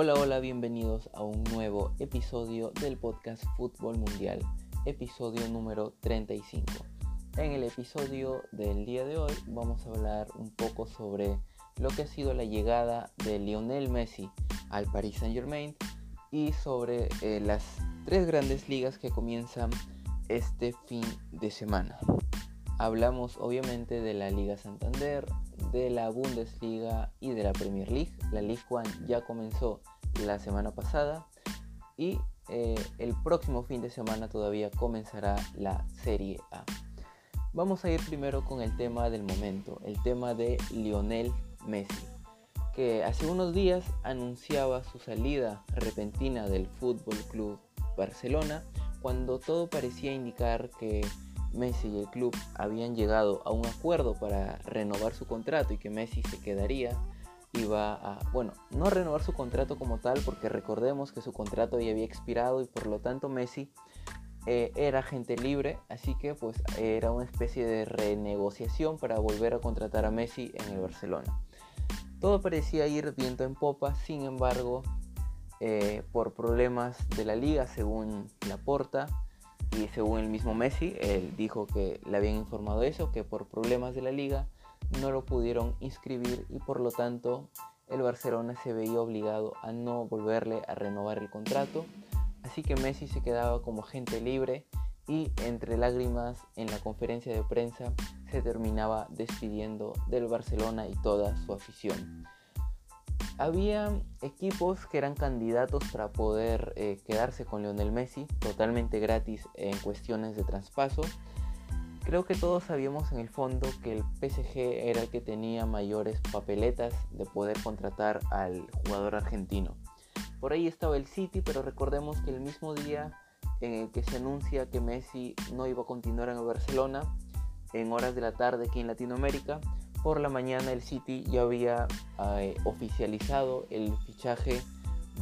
Hola, hola, bienvenidos a un nuevo episodio del podcast Fútbol Mundial, episodio número 35. En el episodio del día de hoy vamos a hablar un poco sobre lo que ha sido la llegada de Lionel Messi al Paris Saint Germain y sobre eh, las tres grandes ligas que comienzan este fin de semana. Hablamos obviamente de la Liga Santander, de la Bundesliga y de la Premier League. La League One ya comenzó la semana pasada y eh, el próximo fin de semana todavía comenzará la Serie A. Vamos a ir primero con el tema del momento, el tema de Lionel Messi, que hace unos días anunciaba su salida repentina del Fútbol Club Barcelona cuando todo parecía indicar que Messi y el club habían llegado a un acuerdo para renovar su contrato y que Messi se quedaría iba a, bueno, no renovar su contrato como tal, porque recordemos que su contrato ya había expirado y por lo tanto Messi eh, era gente libre, así que pues era una especie de renegociación para volver a contratar a Messi en el Barcelona. Todo parecía ir viento en popa, sin embargo, eh, por problemas de la liga, según Laporta y según el mismo Messi, él dijo que le habían informado eso, que por problemas de la liga no lo pudieron inscribir y por lo tanto el Barcelona se veía obligado a no volverle a renovar el contrato. Así que Messi se quedaba como agente libre y entre lágrimas en la conferencia de prensa se terminaba despidiendo del Barcelona y toda su afición. Había equipos que eran candidatos para poder eh, quedarse con Lionel Messi totalmente gratis en cuestiones de traspaso Creo que todos sabíamos en el fondo que el PSG era el que tenía mayores papeletas de poder contratar al jugador argentino. Por ahí estaba el City, pero recordemos que el mismo día en el que se anuncia que Messi no iba a continuar en el Barcelona, en horas de la tarde aquí en Latinoamérica, por la mañana el City ya había eh, oficializado el fichaje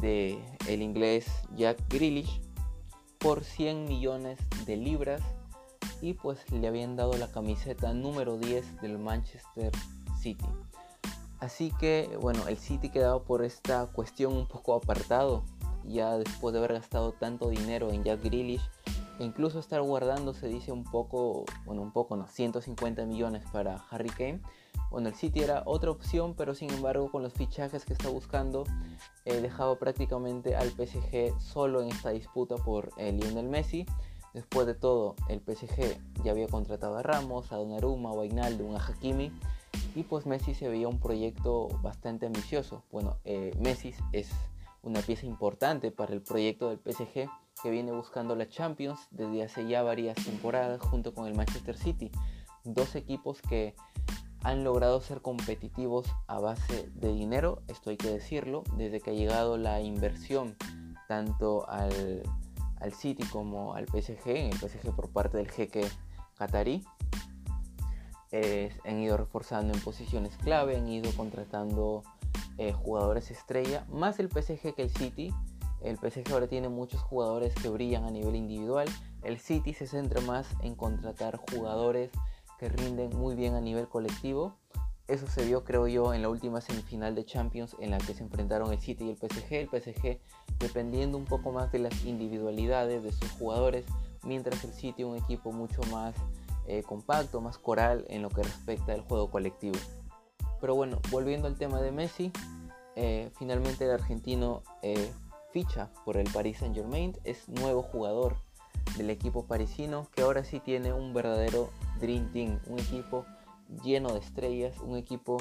de el inglés Jack Grealish por 100 millones de libras y pues le habían dado la camiseta número 10 del Manchester City. Así que bueno, el City quedaba por esta cuestión un poco apartado, ya después de haber gastado tanto dinero en Jack Grealish, e incluso estar guardando se dice un poco, bueno un poco no, 150 millones para Harry Kane. Bueno, el City era otra opción, pero sin embargo con los fichajes que está buscando, eh, dejaba prácticamente al PSG solo en esta disputa por eh, Lionel Messi Después de todo, el PSG ya había contratado a Ramos, a Donnarumma, a Wijnaldum, a Hakimi y pues Messi se veía un proyecto bastante ambicioso. Bueno, eh, Messi es una pieza importante para el proyecto del PSG que viene buscando la Champions desde hace ya varias temporadas junto con el Manchester City. Dos equipos que han logrado ser competitivos a base de dinero, esto hay que decirlo, desde que ha llegado la inversión tanto al al City como al PSG, en el PSG por parte del jeque qatarí. han ido reforzando en posiciones clave, han ido contratando eh, jugadores estrella, más el PSG que el City. El PSG ahora tiene muchos jugadores que brillan a nivel individual. El City se centra más en contratar jugadores que rinden muy bien a nivel colectivo. Eso se vio, creo yo, en la última semifinal de Champions en la que se enfrentaron el City y el PSG. El PSG dependiendo un poco más de las individualidades de sus jugadores, mientras el City un equipo mucho más eh, compacto, más coral en lo que respecta al juego colectivo. Pero bueno, volviendo al tema de Messi, eh, finalmente el argentino eh, ficha por el Paris Saint Germain, es nuevo jugador del equipo parisino que ahora sí tiene un verdadero Dream Team, un equipo lleno de estrellas, un equipo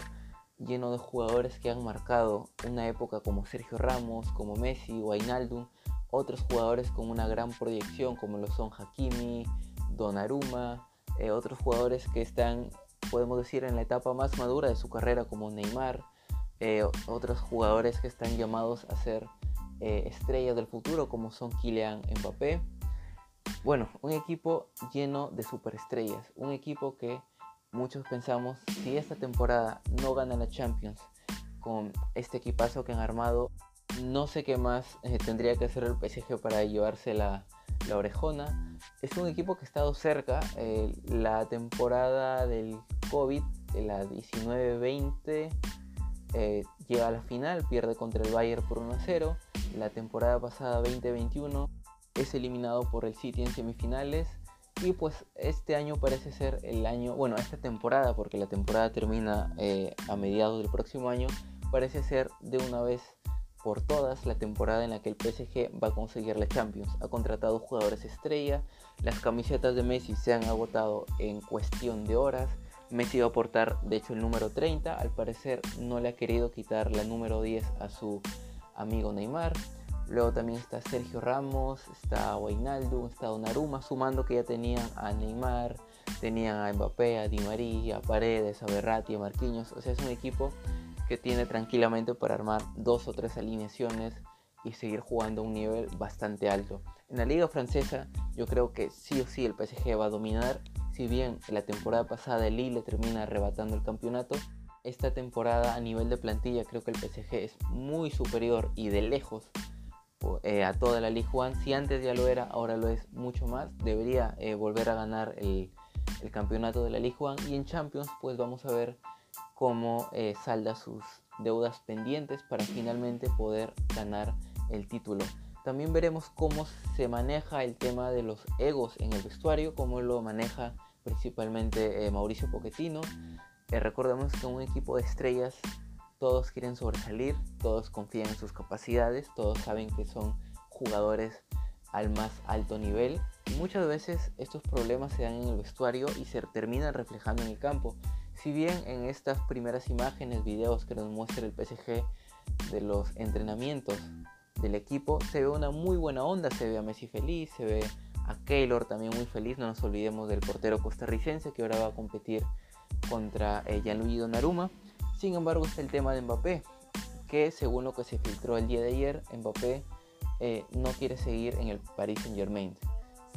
lleno de jugadores que han marcado una época como Sergio Ramos, como Messi o Ainaldum, otros jugadores con una gran proyección como lo son Hakimi, Donnarumma, eh, otros jugadores que están, podemos decir, en la etapa más madura de su carrera como Neymar, eh, otros jugadores que están llamados a ser eh, estrellas del futuro como son Kylian Mbappé. Bueno, un equipo lleno de superestrellas, un equipo que muchos pensamos, si esta temporada no gana la Champions con este equipazo que han armado, no sé qué más eh, tendría que hacer el PSG para llevarse la, orejona. Es un equipo que ha estado cerca. Eh, la temporada del COVID, la 19-20, eh, llega a la final, pierde contra el Bayern por 1 0. La temporada pasada 2021 es eliminado por el City en semifinales. Y pues este año parece ser el año, bueno, esta temporada, porque la temporada termina eh, a mediados del próximo año, parece ser de una vez por todas la temporada en la que el PSG va a conseguir la Champions. Ha contratado jugadores estrella, las camisetas de Messi se han agotado en cuestión de horas. Messi va a aportar de hecho el número 30, al parecer no le ha querido quitar la número 10 a su amigo Neymar. Luego también está Sergio Ramos, está Wijnaldum, está Donnarumma, sumando que ya tenían a Neymar, tenían a Mbappé, a Di María, a Paredes, a Berratti, a Marquinhos. O sea, es un equipo que tiene tranquilamente para armar dos o tres alineaciones y seguir jugando a un nivel bastante alto. En la liga francesa yo creo que sí o sí el PSG va a dominar. Si bien la temporada pasada el Lille termina arrebatando el campeonato, esta temporada a nivel de plantilla creo que el PSG es muy superior y de lejos eh, a toda la Ligue 1. Si antes ya lo era, ahora lo es mucho más. Debería eh, volver a ganar el, campeonato de la Ligue 1. Y en Champions, pues vamos a ver cómo eh, salda sus deudas pendientes para finalmente poder ganar el título. También veremos cómo se maneja el tema de los egos en el vestuario, cómo lo maneja principalmente Mauricio Pochettino. recordemos que un equipo de estrellas todos quieren sobresalir, todos confían en sus capacidades, todos saben que son jugadores al más alto nivel muchas veces estos problemas se dan en el vestuario y se terminan reflejando en el campo. Si bien en estas primeras imágenes, videos que nos muestra el PSG de los entrenamientos del equipo, se ve una muy buena onda, se ve a Messi feliz, se ve a Keylor también muy feliz, no nos olvidemos del portero costarricense que ahora va a competir contra eh, Gianluigi Donnarumma. Sin embargo está el tema de Mbappé, que según lo que se filtró el día de ayer, Mbappé eh, no quiere seguir en el Paris Saint Germain.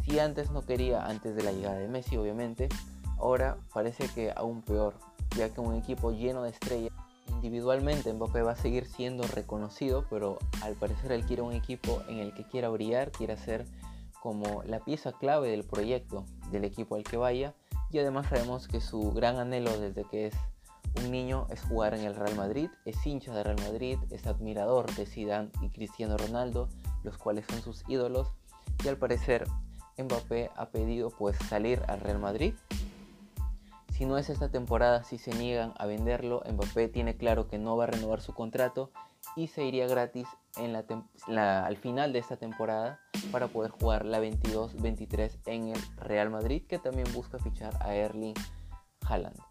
Si antes no quería, antes de la llegada de Messi obviamente, ahora parece que aún peor, ya que un equipo lleno de estrellas, individualmente Mbappé va a seguir siendo reconocido, pero al parecer él quiere un equipo en el que quiera brillar, quiera ser como la pieza clave del proyecto del equipo al que vaya y además sabemos que su gran anhelo desde que es un niño es jugar en el Real Madrid, es hincha de Real Madrid, es admirador de Zidane y Cristiano Ronaldo, los cuales son sus ídolos, y al parecer Mbappé ha pedido pues salir al Real Madrid. Si no es esta temporada, si se niegan a venderlo, Mbappé tiene claro que no va a renovar su contrato y se iría gratis al final de esta temporada para poder jugar la 22-23 en el Real Madrid, que también busca fichar a Erling Haaland.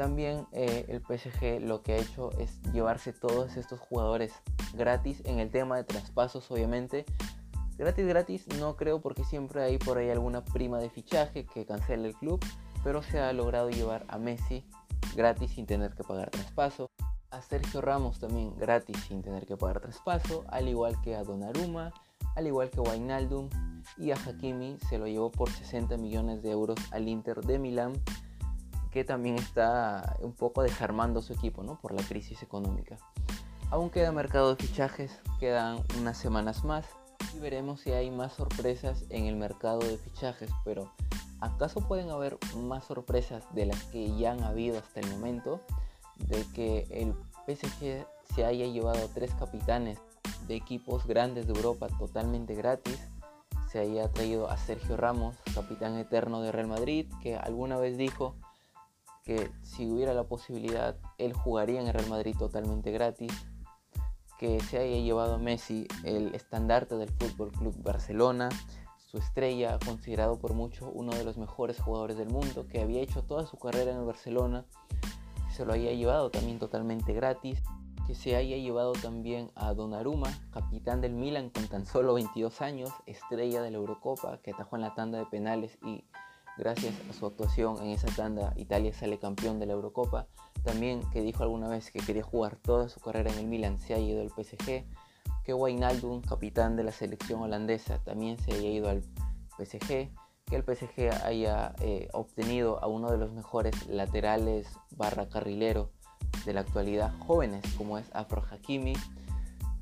También eh, el PSG lo que ha hecho es llevarse todos estos jugadores gratis en el tema de traspasos, obviamente. Gratis, gratis, no creo porque siempre hay por ahí alguna prima de fichaje que cancela el club, pero se ha logrado llevar a Messi gratis sin tener que pagar traspaso. A Sergio Ramos también gratis sin tener que pagar traspaso, al igual que a Donnarumma, al igual que a Wijnaldum y a Hakimi se lo llevó por 60 millones de euros al Inter de Milán que también está un poco desarmando su equipo ¿no? por la crisis económica. Aún queda mercado de fichajes, quedan unas semanas más y veremos si hay más sorpresas en el mercado de fichajes, pero ¿acaso pueden haber más sorpresas de las que ya han habido hasta el momento? De que el PSG se haya llevado tres capitanes de equipos grandes de Europa totalmente gratis, se haya traído a Sergio Ramos, capitán eterno de Real Madrid, que alguna vez dijo que si hubiera la posibilidad, él jugaría en el Real Madrid totalmente gratis, que se haya llevado a Messi el estandarte del Fútbol Club Barcelona, su estrella, considerado por mucho uno de los mejores jugadores del mundo, que había hecho toda su carrera en el Barcelona, se lo haya llevado también totalmente gratis, que se haya llevado también a Donnarumma, capitán del Milan con tan solo 22 años, estrella de la Eurocopa, que atajó en la tanda de penales y gracias a su actuación en esa tanda, Italia sale campeón de la Eurocopa. También que dijo alguna vez que quería jugar toda su carrera en el Milan, se ha ido al PSG. Que Wijnaldum, capitán de la selección holandesa, también se haya ido al PSG. Que el PSG haya eh, obtenido a uno de los mejores laterales barra carrilero de la actualidad, jóvenes como es Afro Hakimi.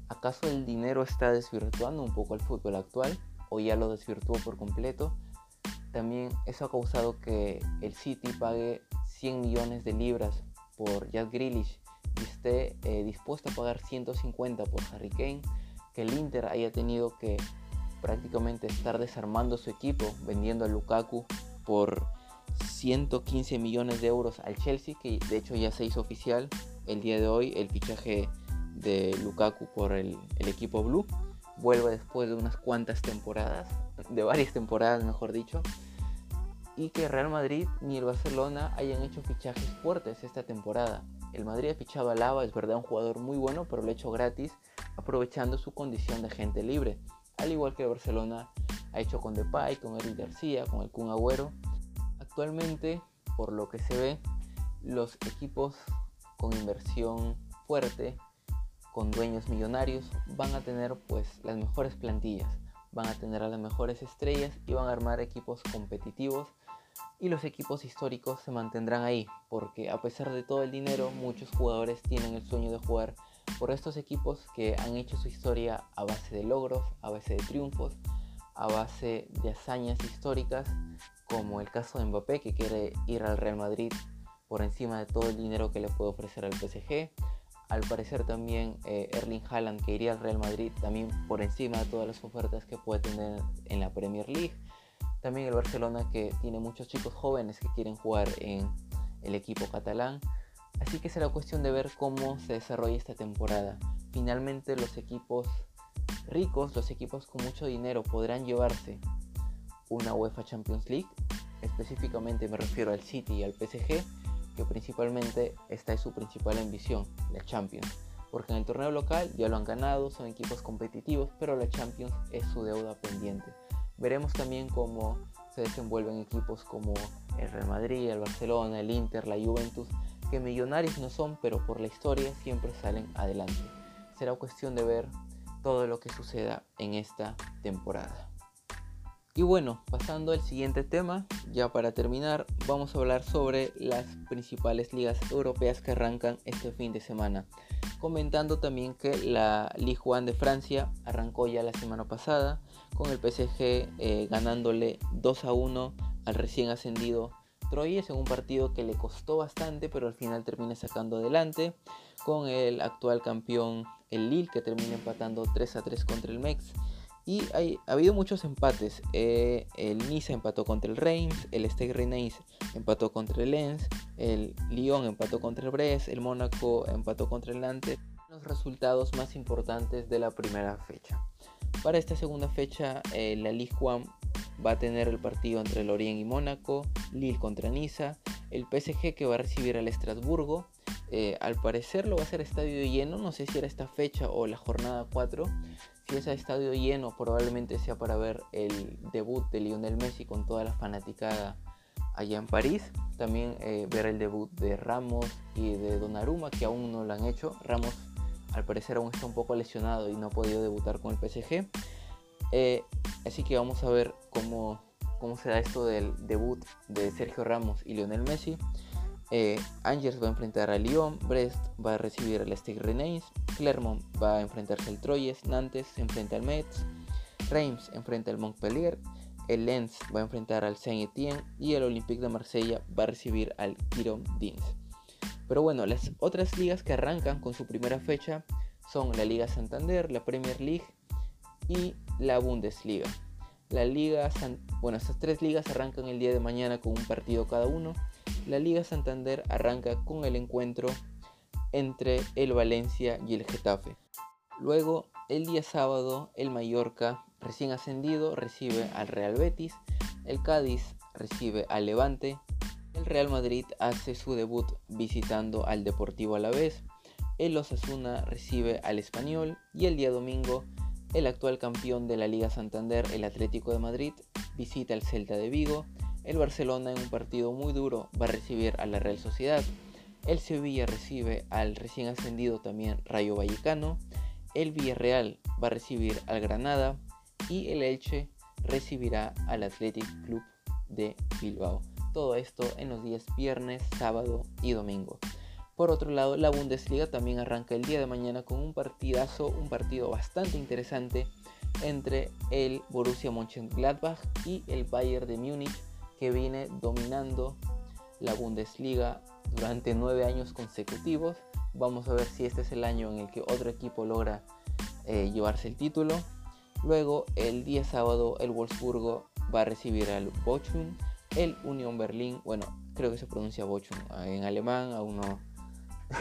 ¿Acaso el dinero está desvirtuando un poco el fútbol actual o ya lo desvirtuó por completo? También eso ha causado que el City pague 100 millones de libras por Jack Grealish y esté eh, dispuesto a pagar 150 por Harry Kane, que el Inter haya tenido que prácticamente estar desarmando su equipo, vendiendo a Lukaku por 115 millones de euros al Chelsea, que de hecho ya se hizo oficial el día de hoy el fichaje de Lukaku por el, el equipo blue. Vuelve después de unas cuantas temporadas, de varias temporadas mejor dicho, y que Real Madrid ni el Barcelona hayan hecho fichajes fuertes esta temporada. El Madrid ha fichado a Lava, es verdad, un jugador muy bueno, pero lo ha hecho gratis, aprovechando su condición de gente libre. Al igual que el Barcelona ha hecho con Depay, con Eric García, con el Kun Agüero. Actualmente, por lo que se ve, los equipos con inversión fuerte, con dueños millonarios, van a tener pues las mejores plantillas, van a tener a las mejores estrellas y van a armar equipos competitivos y los equipos históricos se mantendrán ahí, porque a pesar de todo el dinero, muchos jugadores tienen el sueño de jugar por estos equipos que han hecho su historia a base de logros, a base de triunfos, a base de hazañas históricas, como el caso de Mbappé que quiere ir al Real Madrid por encima de todo el dinero que le puede ofrecer al PSG. Al parecer también eh, Erling Haaland que iría al Real Madrid también por encima de todas las ofertas que puede tener en la Premier League. También el Barcelona que tiene muchos chicos jóvenes que quieren jugar en el equipo catalán. Así que será cuestión de ver cómo se desarrolla esta temporada. Finalmente los equipos ricos, los equipos con mucho dinero podrán llevarse una UEFA Champions League. Específicamente me refiero al City y al PSG, que principalmente esta es su principal ambición, la Champions. Porque en el torneo local ya lo han ganado, son equipos competitivos, pero la Champions es su deuda pendiente. Veremos también cómo se desenvuelven equipos como el Real Madrid, el Barcelona, el Inter, la Juventus, que millonarios no son, pero por la historia siempre salen adelante. Será cuestión de ver todo lo que suceda en esta temporada. Y bueno, pasando al siguiente tema, ya para terminar, vamos a hablar sobre las principales ligas europeas que arrancan este fin de semana. Comentando también que la Ligue 1 de Francia arrancó ya la semana pasada, con el PSG eh, ganándole 2 a 1 al recién ascendido Troyes en un partido que le costó bastante, pero al final termina sacando adelante, con el actual campeón el Lille que termina empatando 3 a 3 contra el Mex y ha habido muchos empates. Eh, el Niza empató contra el Reims, el Stade Rennais empató contra el Lens, el Lyon empató contra el Brest, el Mónaco empató contra el Nantes. Los resultados más importantes de la primera fecha. Para esta segunda fecha, eh, la Ligue 1 va a tener el partido entre Lorient y Mónaco, Lille contra Niza, el PSG que va a recibir al Estrasburgo. Eh, al parecer lo va a hacer estadio lleno, no sé si era esta fecha o la jornada 4. Si es a estadio lleno, probablemente sea para ver el debut de Lionel Messi con toda la fanaticada allá en París. También eh, ver el debut de Ramos y de Donnarumma, que aún no lo han hecho. Ramos, al parecer, aún está un poco lesionado y no ha podido debutar con el PSG. Eh, así que vamos a ver cómo, cómo se da esto del debut de Sergio Ramos y Lionel Messi. Eh, Angers va a enfrentar a Lyon, Brest va a recibir al Stade Rennais, Clermont va a enfrentarse al Troyes, Nantes se enfrenta al Metz, Reims enfrenta al Montpellier, el Lens va a enfrentar al Saint-Étienne y el Olympique de Marsella va a recibir al Quiron Dins. Pero bueno, las otras ligas que arrancan con su primera fecha son la Liga Santander, la Premier League y la Bundesliga. La Liga bueno, estas tres ligas arrancan el día de mañana con un partido cada uno la Liga Santander arranca con el encuentro entre el Valencia y el Getafe. Luego, el día sábado, el Mallorca, recién ascendido, recibe al Real Betis, el Cádiz recibe al Levante, el Real Madrid hace su debut visitando al Deportivo Alavés, el Osasuna recibe al Español y el día domingo, el actual campeón de la Liga Santander, el Atlético de Madrid, visita al Celta de Vigo el Barcelona en un partido muy duro va a recibir a la Real Sociedad. El Sevilla recibe al recién ascendido también Rayo Vallecano. El Villarreal va a recibir al Granada. Y el Elche recibirá al Athletic Club de Bilbao. Todo esto en los días viernes, sábado y domingo. Por otro lado, la Bundesliga también arranca el día de mañana con un partidazo, un partido bastante interesante entre el Borussia Mönchengladbach y el Bayern de Múnich que viene dominando la Bundesliga durante nueve años consecutivos, Vamos a ver si este es el año en el que otro equipo logra eh, llevarse el título. Luego, el día sábado, el Wolfsburgo va a recibir al Bochum, el Union Berlin, bueno, creo que se pronuncia Bochum en alemán, aún no,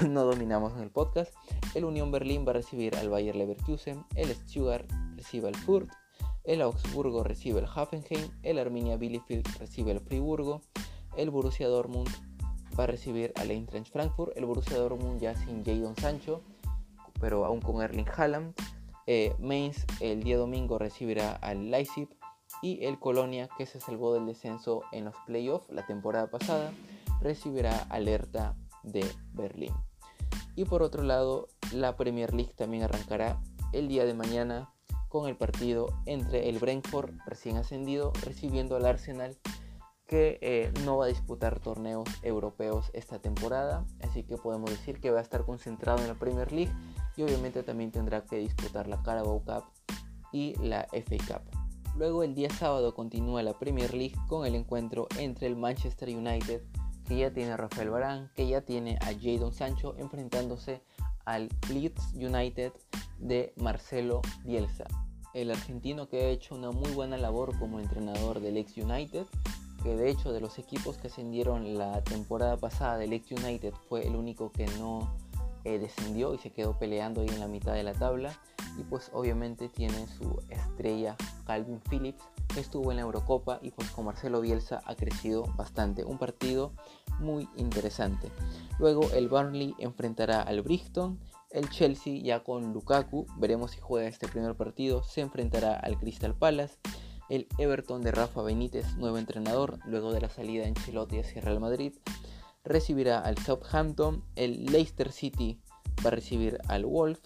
no dominamos en el podcast. El Union Berlin va a recibir al Bayer Leverkusen, el Stuttgart recibe al Furt, el Augsburgo recibe al Hoffenheim, el Arminia Bielefeld recibe al Friburgo, el Borussia Dortmund va a recibir al Eintracht Frankfurt, el Borussia Dortmund ya sin Jadon Sancho, pero aún con Erling Haaland. Eh, Mainz el día domingo recibirá al Leipzig y el Colonia, que se salvó del descenso en los playoffs la temporada pasada, recibirá alerta de Berlín. Y por otro lado, la Premier League también arrancará el día de mañana con el partido entre el Brentford recién ascendido recibiendo al Arsenal que eh, no va a disputar torneos europeos esta temporada, así que podemos decir que va a estar concentrado en la Premier League y obviamente también tendrá que disputar la Carabao Cup y la FA Cup. Luego el día sábado continúa la Premier League con el encuentro entre el Manchester United, que ya tiene a Rafael Barán, que ya tiene a Jadon Sancho, enfrentándose al Leeds United de Marcelo Bielsa. El argentino que ha hecho una muy buena labor como entrenador del ex United, que de hecho de los equipos que ascendieron la temporada pasada del ex United fue el único que no eh, descendió y se quedó peleando ahí en la mitad de la tabla y pues obviamente tiene su estrella Calvin Phillips que estuvo en la Eurocopa y pues con Marcelo Bielsa ha crecido bastante. Un partido muy interesante. Luego el Burnley enfrentará al Brixton. El Chelsea ya con Lukaku, veremos si juega este primer partido, se enfrentará al Crystal Palace. El Everton de Rafa Benítez, nuevo entrenador, luego de la salida en Chilote hacia Real Madrid, recibirá al Southampton. El Leicester City va a recibir al Wolves.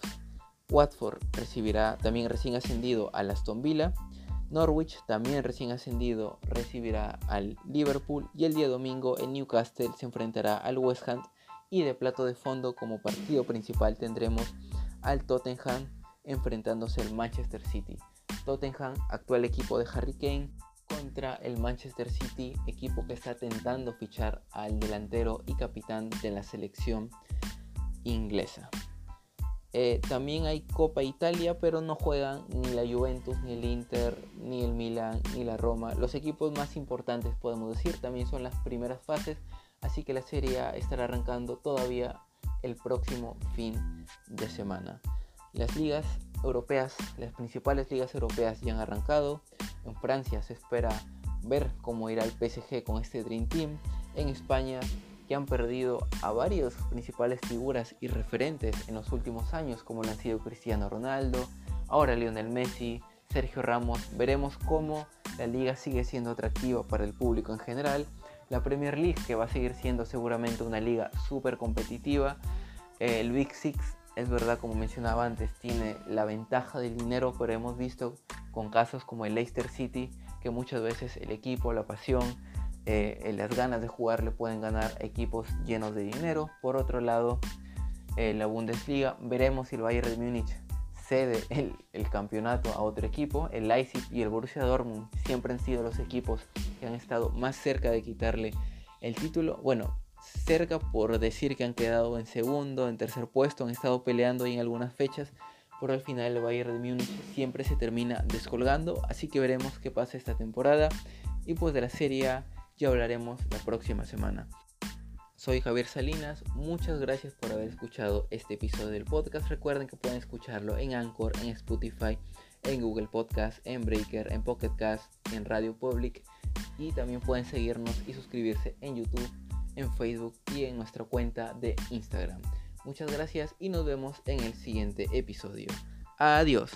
Watford recibirá también recién ascendido al Aston Villa. Norwich, también recién ascendido, recibirá al Liverpool. Y el día domingo en Newcastle se enfrentará al West Ham. Y de plato de fondo como partido principal tendremos al Tottenham enfrentándose al Manchester City. Tottenham, actual equipo de Harry Kane, contra el Manchester City, equipo que está tentando fichar al delantero y capitán de la selección inglesa. Eh, también hay Copa Italia, pero no juegan ni la Juventus, ni el Inter, ni el Milan, ni la Roma. Los equipos más importantes, podemos decir, también son las primeras fases, así que la serie estará arrancando todavía el próximo fin de semana. Las ligas europeas, las principales ligas europeas ya han arrancado. En Francia se espera ver cómo irá el PSG con este Dream Team. En España han perdido a varios principales figuras y referentes en los últimos años, como lo han sido Cristiano Ronaldo, ahora Lionel Messi, Sergio Ramos. Veremos cómo la liga sigue siendo atractiva para el público en general. La Premier League, que va a seguir siendo seguramente una liga súper competitiva. El Big Six, es verdad, como mencionaba antes, tiene la ventaja del dinero, pero hemos visto con casos como el Leicester City que muchas veces el equipo, la pasión, eh, las ganas de jugar le pueden ganar equipos llenos de dinero. Por otro lado, en la Bundesliga veremos si el Bayern de Múnich cede el, campeonato a otro equipo. El Leipzig y el Borussia Dortmund siempre han sido los equipos que han estado más cerca de quitarle el título. Bueno, cerca por decir que han quedado en segundo, en tercer puesto, han estado peleando ahí en algunas fechas. Pero al final el Bayern de Múnich siempre se termina descolgando. Así que veremos qué pasa esta temporada. Y pues de la Serie ya hablaremos la próxima semana. Soy Javier Salinas, muchas gracias por haber escuchado este episodio del podcast. Recuerden que pueden escucharlo en Anchor, en Spotify, en Google Podcast, en Breaker, en Pocket Cast, en Radio Public y también pueden seguirnos y suscribirse en YouTube, en Facebook y en nuestra cuenta de Instagram. Muchas gracias y nos vemos en el siguiente episodio. Adiós.